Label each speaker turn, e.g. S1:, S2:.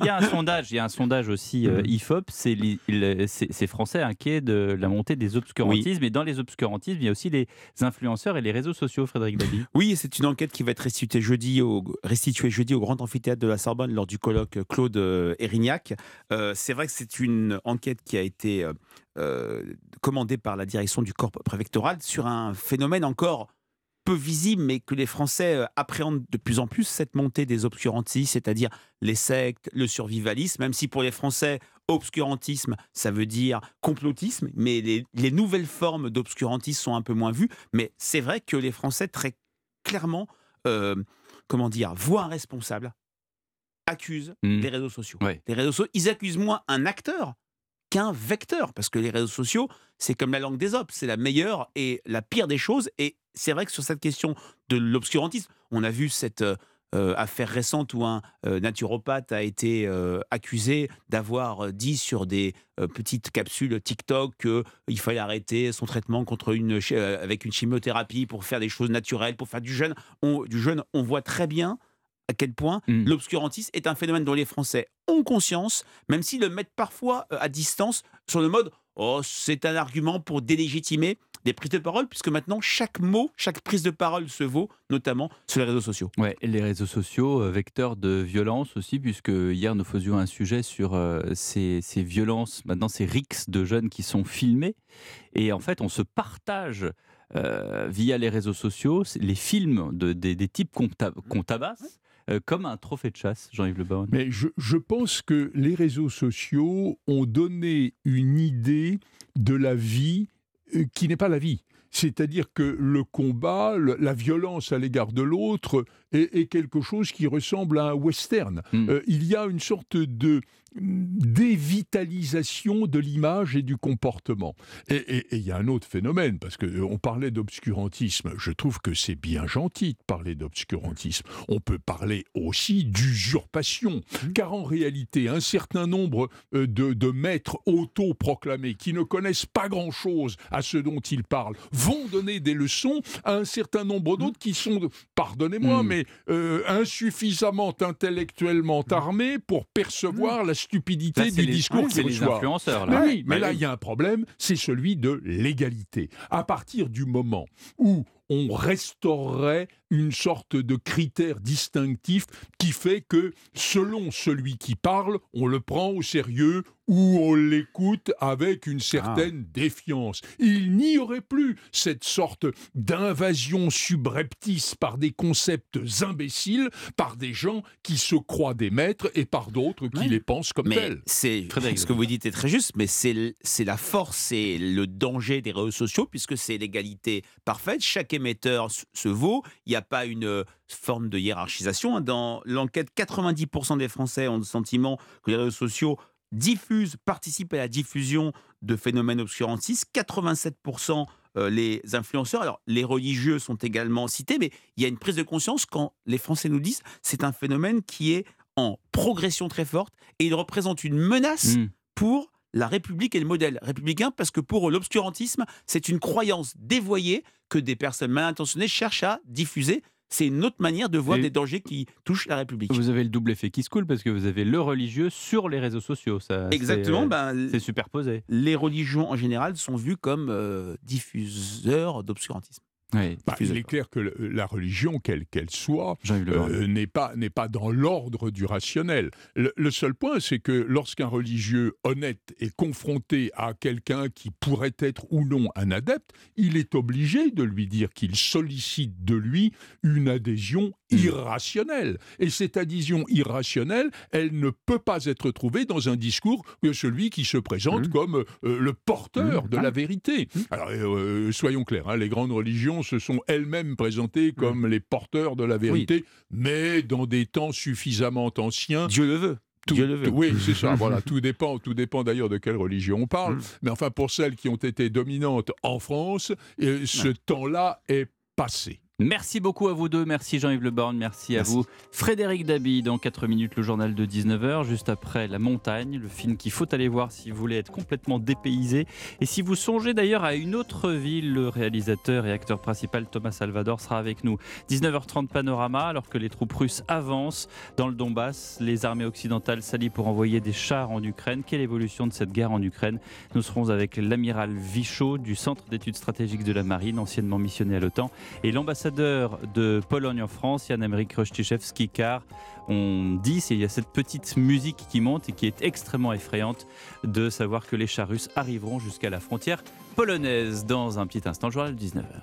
S1: il y a un sondage, il y a un sondage aussi euh, IFOP, c'est ces Français inquiets de la montée des obscurantismes. Et dans les obscurantismes, il y a aussi les influenceurs et les réseaux sociaux, Frédéric David.
S2: Oui, c'est une enquête qui va être restituée jeudi, au, restituée jeudi au Grand Amphithéâtre de la Sorbonne lors du colloque Claude euh, Erignac. Euh, c'est vrai que c'est une enquête qui a été commandée par la direction du corps préfectoral sur un phénomène encore peu visible, mais que les Français euh, appréhendent de plus en plus cette montée des obscurantistes, c'est-à-dire les sectes, le survivalisme, même si pour les Français, obscurantisme, ça veut dire complotisme, mais les, nouvelles formes d'obscurantisme sont un peu moins vues. Mais c'est vrai que les Français, très clairement, euh, comment dire, voient un responsable, accusent mmh. les réseaux sociaux. Les réseaux sociaux, ils accusent moins un acteur qu'un vecteur, parce que les réseaux sociaux, c'est comme la langue des hommes, c'est la meilleure et la pire des choses. Et c'est vrai que sur cette question de l'obscurantisme, on a vu cette euh, euh, affaire récente où un euh, naturopathe a été accusé d'avoir dit sur des petites capsules TikTok qu'il fallait arrêter son traitement contre une, avec une chimiothérapie pour faire des choses naturelles, pour faire du jeûne. On, du jeûne, on voit très bien à quel point mmh. l'obscurantisme est un phénomène dont les Français ont conscience, même s'ils le mettent parfois à distance sur le mode Oh, c'est un argument pour délégitimer des prises de parole, puisque maintenant, chaque mot, chaque prise de parole se vaut, notamment sur les réseaux sociaux.
S1: Ouais, et les réseaux sociaux, euh, vecteurs de violence aussi, puisque hier, nous faisions un sujet sur euh, ces, violences, maintenant ces rixes de jeunes qui sont filmés. Et en fait, on se partage euh, via les réseaux sociaux les films de, des, types qu'on tabasse. comme un trophée de chasse, Jean-Yves Le Baron.
S3: Mais je, je, pense que les réseaux sociaux ont donné une idée de la vie euh, qui n'est pas la vie. C'est-à-dire que le combat, la violence à l'égard de l'autre est, quelque chose qui ressemble à un western. Hmm. Euh, il y a une sorte de dévitalisation de l'image et du comportement. Et il y a un autre phénomène, parce qu'on euh, parlait d'obscurantisme, je trouve que c'est bien gentil de parler d'obscurantisme. On peut parler aussi d'usurpation, mmh. car en réalité, un certain nombre euh, de, de maîtres autoproclamés qui ne connaissent pas grand-chose à ce dont ils parlent vont donner des leçons à un certain nombre mmh. d'autres qui sont, pardonnez-moi, mmh. mais euh, insuffisamment intellectuellement armés pour percevoir la stupidité des discours
S1: qu'ils reçoivent. influenceurs,
S3: là. Mais oui, mais là, il y a un problème, c'est celui de l'égalité. À partir du moment où on restaurerait une sorte de critère distinctif qui fait que selon celui qui parle, on le prend au sérieux ou on l'écoute avec une certaine ah. défiance. Il n'y aurait plus cette sorte d'invasion subreptice par des concepts imbéciles, par des gens qui se croient des maîtres et par d'autres qui les pensent comme tels.
S2: C'est ce que vous dites est très juste, mais c'est la force et le danger des réseaux sociaux puisque c'est l'égalité parfaite. Chaque émetteur se vaut. Il n'y a pas une euh, forme de hiérarchisation. Dans l'enquête, 90% des Français ont le sentiment que les réseaux sociaux diffusent, participent à la diffusion de phénomènes obscurantistes. 87% euh, les influenceurs. Alors, les religieux sont également cités, mais il y a une prise de conscience quand les Français nous disent c'est un phénomène qui est en progression très forte et il représente une menace mmh. pour la République et le modèle républicain parce que pour eux, l'obscurantisme, c'est une croyance dévoyée que des personnes mal intentionnées cherchent à diffuser. C'est une autre manière de voir des dangers qui touchent la République.
S1: Vous avez le double effet qui se coule parce que vous avez le religieux sur les réseaux sociaux. Ça,
S2: Exactement.
S1: C'est
S2: ben,
S1: superposé.
S2: Les religions en général sont vues comme euh, diffuseurs d'obscurantisme.
S3: Bah, il est clair que la religion, quelle qu'elle soit, euh, n'est pas, pas dans l'ordre du rationnel. Le, seul point, c'est que lorsqu'un religieux honnête est confronté à quelqu'un qui pourrait être ou non un adepte, il est obligé de lui dire qu'il sollicite de lui une adhésion. Irrationnelle. Et cette adhésion irrationnelle, elle ne peut pas être trouvée dans un discours de celui qui se présente mm. comme euh, le porteur mm. de la vérité. Alors, euh, soyons clairs, hein, les grandes religions se sont elles-mêmes présentées comme les porteurs de la vérité, mais dans des temps suffisamment anciens.
S2: Dieu le veut. Dieu le veut.
S3: Oui, c'est ça. voilà, tout dépend, tout dépend d'ailleurs de quelle religion on parle. Mais enfin, pour celles qui ont été dominantes en France, euh, ce temps-là est passé.
S1: Merci beaucoup à vous deux. Merci Jean-Yves Le Borne. Merci, à vous. Frédéric Dabi, dans 4 minutes, le journal de 19h, juste après La Montagne, le film qu'il faut aller voir si vous voulez être complètement dépaysé. Et si vous songez d'ailleurs à une autre ville, le réalisateur et acteur principal Thomas Salvador sera avec nous. 19h30 panorama, alors que les troupes russes avancent dans le Donbass. Les armées occidentales s'allient pour envoyer des chars en Ukraine. Quelle évolution de cette guerre en Ukraine? Nous serons avec l'amiral Vichot du Centre d'études stratégiques de la Marine, anciennement missionné à l'OTAN, et l'ambassadeur de Pologne en France, Jan-Emerick Rostiszewski, car on dit, il y a cette petite musique qui monte et qui est extrêmement effrayante de savoir que les chars russes arriveront jusqu'à la frontière polonaise dans un petit instant, journal 19h.